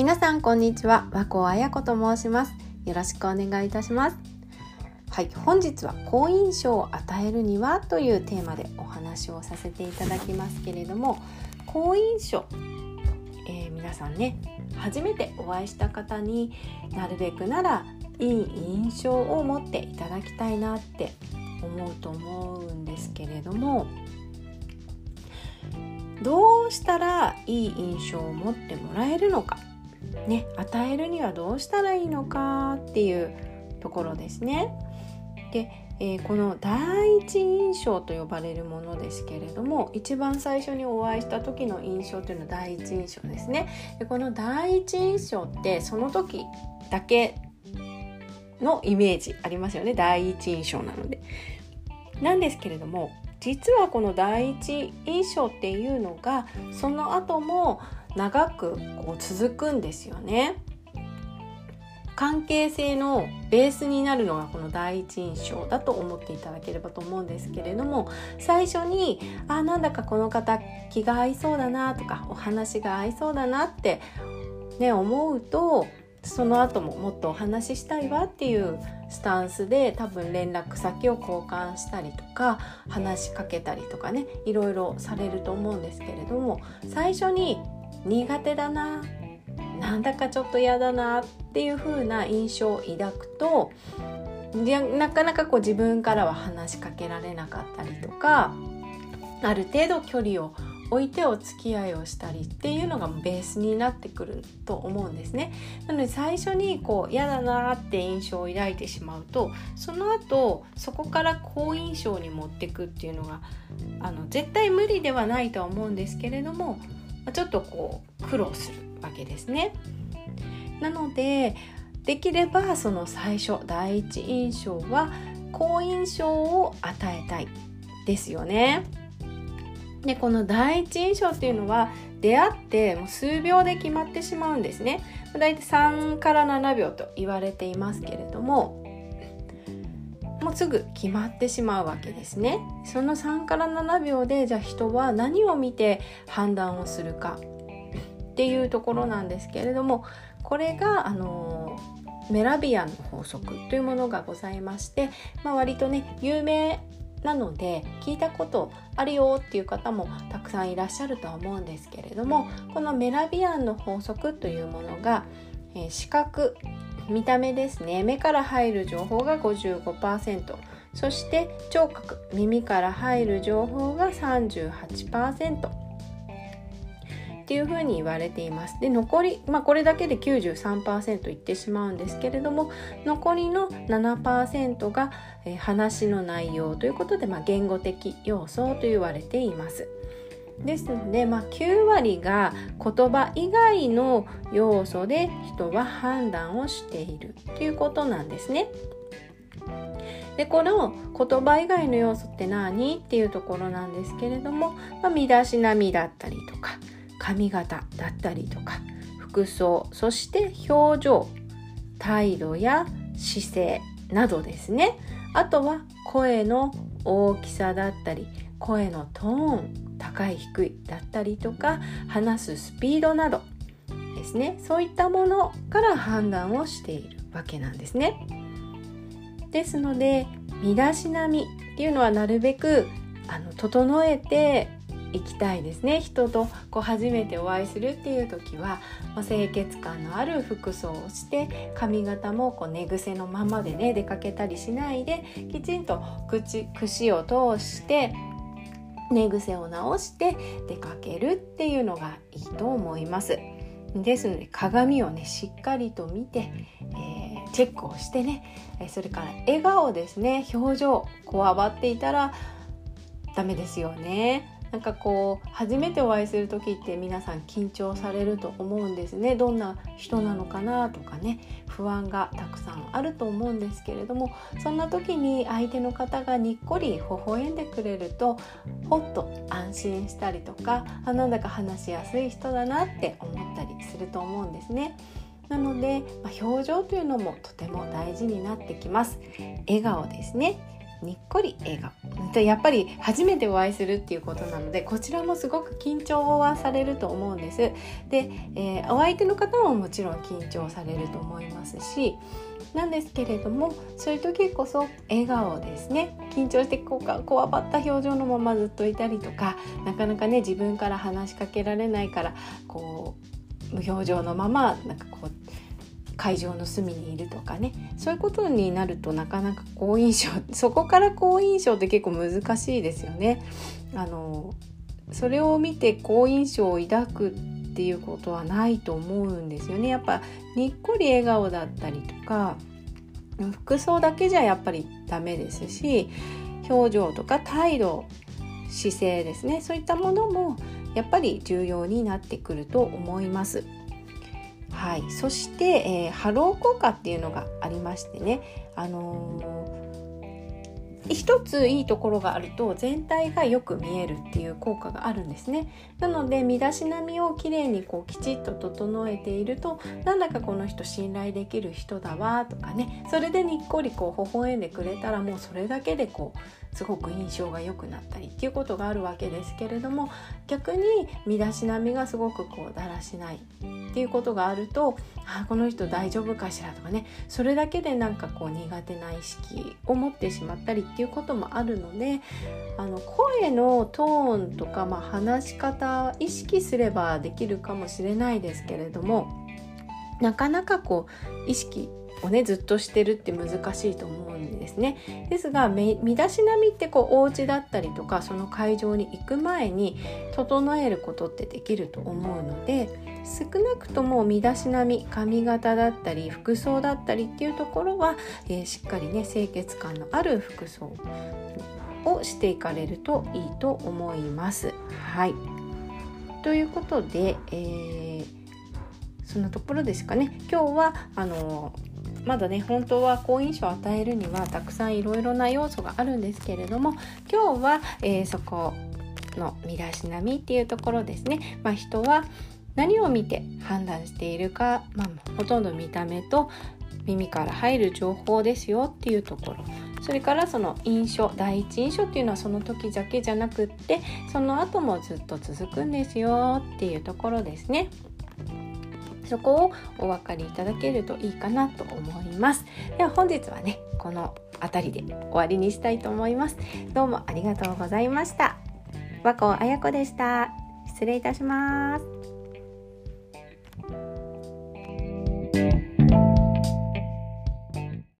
皆さんこんにちは。和光彩子と申します。よろしくお願いいたします。はい本日は好印象を与えるにはというテーマでお話をさせていただきますけれども好印象、えー、皆さんね初めてお会いした方になるべくならいい印象を持っていただきたいなって思うと思うんですけれどもどうしたらいい印象を持ってもらえるのか。ね与えるにはどうしたらいいのかっていうところですね。で、えー、この第一印象と呼ばれるものですけれども一番最初にお会いした時の印象というのは第一印象ですね。でこの第一印象ってその時だけのイメージありますよね第一印象なので。なんですけれども実はこの第一印象っていうのがその後も長くこう続くんですよね。関係性のベースになるのがこの第一印象だと思っていただければと思うんですけれども最初にあなんだかこの方気が合いそうだなとかお話が合いそうだなってね思うとその後ももっとお話ししたいわっていうスタンスで多分連絡先を交換したりとか話しかけたりとかねいろいろされると思うんですけれども最初に苦手だななんだかちょっと嫌だなっていう風な印象を抱くとなかなかこう自分からは話しかけられなかったりとかある程度距離を置いてお付き合いをしたりっていうのがベースになってくると思うんですね。なので最初にこう嫌だなって印象を抱いてしまうとその後そこから好印象に持っていくっていうのがあの絶対無理ではないとは思うんですけれどもちょっとこう苦労するわけですね。なのでできればその最初第一印象は好印象を与えたいですよね。でこの第一印象っていうのは出会ってもう数秒で決まってしまうんですね。だいたい3から7秒と言われていますけれどももすぐ決まってしまうわけですね。その3から7秒でじゃあ人は何を見て判断をするかっていうところなんですけれどもこれがあのメラビアンの法則というものがございまして、まあ、割とね有名なので聞いたことあるよっていう方もたくさんいらっしゃるとは思うんですけれどもこのメラビアンの法則というものが、えー、視覚見た目ですね目から入る情報が55%そして聴覚耳から入る情報が38%っていうふに言われています。で残り、まあ、これだけで93%いってしまうんですけれども残りの7%が、え、話の内容ということで、まあ、言語的要素と言われています。ですので、まあ、9割が言葉以外の要素で人は判断をしているということなんですね。でこの言葉以外の要素って何？っていうところなんですけれども、まあ、身だしなみだったりとか髪型だったりとか服装そして表情態度や姿勢などですねあとは声の大きさだったり声のトーン高い低いだったりとか話すスピードなどですねそういったものから判断をしているわけなんですね。ですので身だしなみっていうのはなるべくあの整えていきたいですね人とこう初めてお会いするっていう時は、ま、清潔感のある服装をして髪型もこう寝癖のままでね出かけたりしないできちんと口串を通して寝癖を直して出かけるっていうのがいいと思います。ですので鏡をねしっかりと見て、えー、チェックをしてねそれから笑顔ですね表情こわばっていたらダメですよねなんかこう初めてお会いする時って皆さん緊張されると思うんですねどんな人なのかなとかね不安がたくさんあると思うんですけれどもそんな時に相手の方がにっこり微笑んでくれるとほっと安心したりとかあなんだか話しやすい人だなって思ったりすると思うんですね。なので、まあ、表情というのもとても大事になってきます。笑顔ですね。にっこり笑顔やっぱり初めてお会いするっていうことなのでこちらもすごく緊張はされると思うんです。で、えー、お相手の方ももちろん緊張されると思いますしなんですけれどもそういう時こそ笑顔ですね緊張してこうかこわばった表情のままずっといたりとかなかなかね自分から話しかけられないからこう無表情のままなんかこう会場の隅にいるとかねそういうことになるとなかなか好印象 そこから好印象って結構難しいですよね。あのそれを見て好印象を抱くっていうことはないと思うんですよね。やっぱにっこり笑顔だったりとか服装だけじゃやっぱりダメですし表情とか態度姿勢ですねそういったものもやっぱり重要になってくると思います。はい、そして、えー、ハロー効果っていうのがありましてね、あの、一ついいところがあると全体がよく見えるっていう効果があるんですね。なので身だしなみをきれいにこうきちっと整えているとなんだかこの人信頼できる人だわとかね。それでにっこりこう微笑んでくれたらもうそれだけでこうすごく印象が良くなったりっていうことがあるわけですけれども逆に身だしなみがすごくこうだらしないっていうことがあるとあこの人大丈夫かしらとかね。それだけでなんかこう苦手な意識を持ってしまったりっていうこともあるのであの声のトーンとか、まあ、話し方意識すればできるかもしれないですけれどもなかなかこう意識をねずっとしてるって難しいと思うんですね。ですが身だしなみってこうお家だったりとかその会場に行く前に整えることってできると思うので少なくとも身だしなみ髪型だったり服装だったりっていうところは、えー、しっかりね清潔感のある服装をしていかれるといいと思います。はい。ということで、えー、そんなところですかね。今日はあのまだね本当は好印象を与えるにはたくさんいろいろな要素があるんですけれども今日は、えー、そこの身だしなみっていうところですね、まあ、人は何を見て判断しているか、まあ、ほとんど見た目と耳から入る情報ですよっていうところそれからその印象第一印象っていうのはその時だけじゃなくってその後もずっと続くんですよっていうところですね。そこをお分かりいただけるといいかなと思います。では本日はね、この辺りで終わりにしたいと思います。どうもありがとうございました。和光彩子でした。失礼いたします。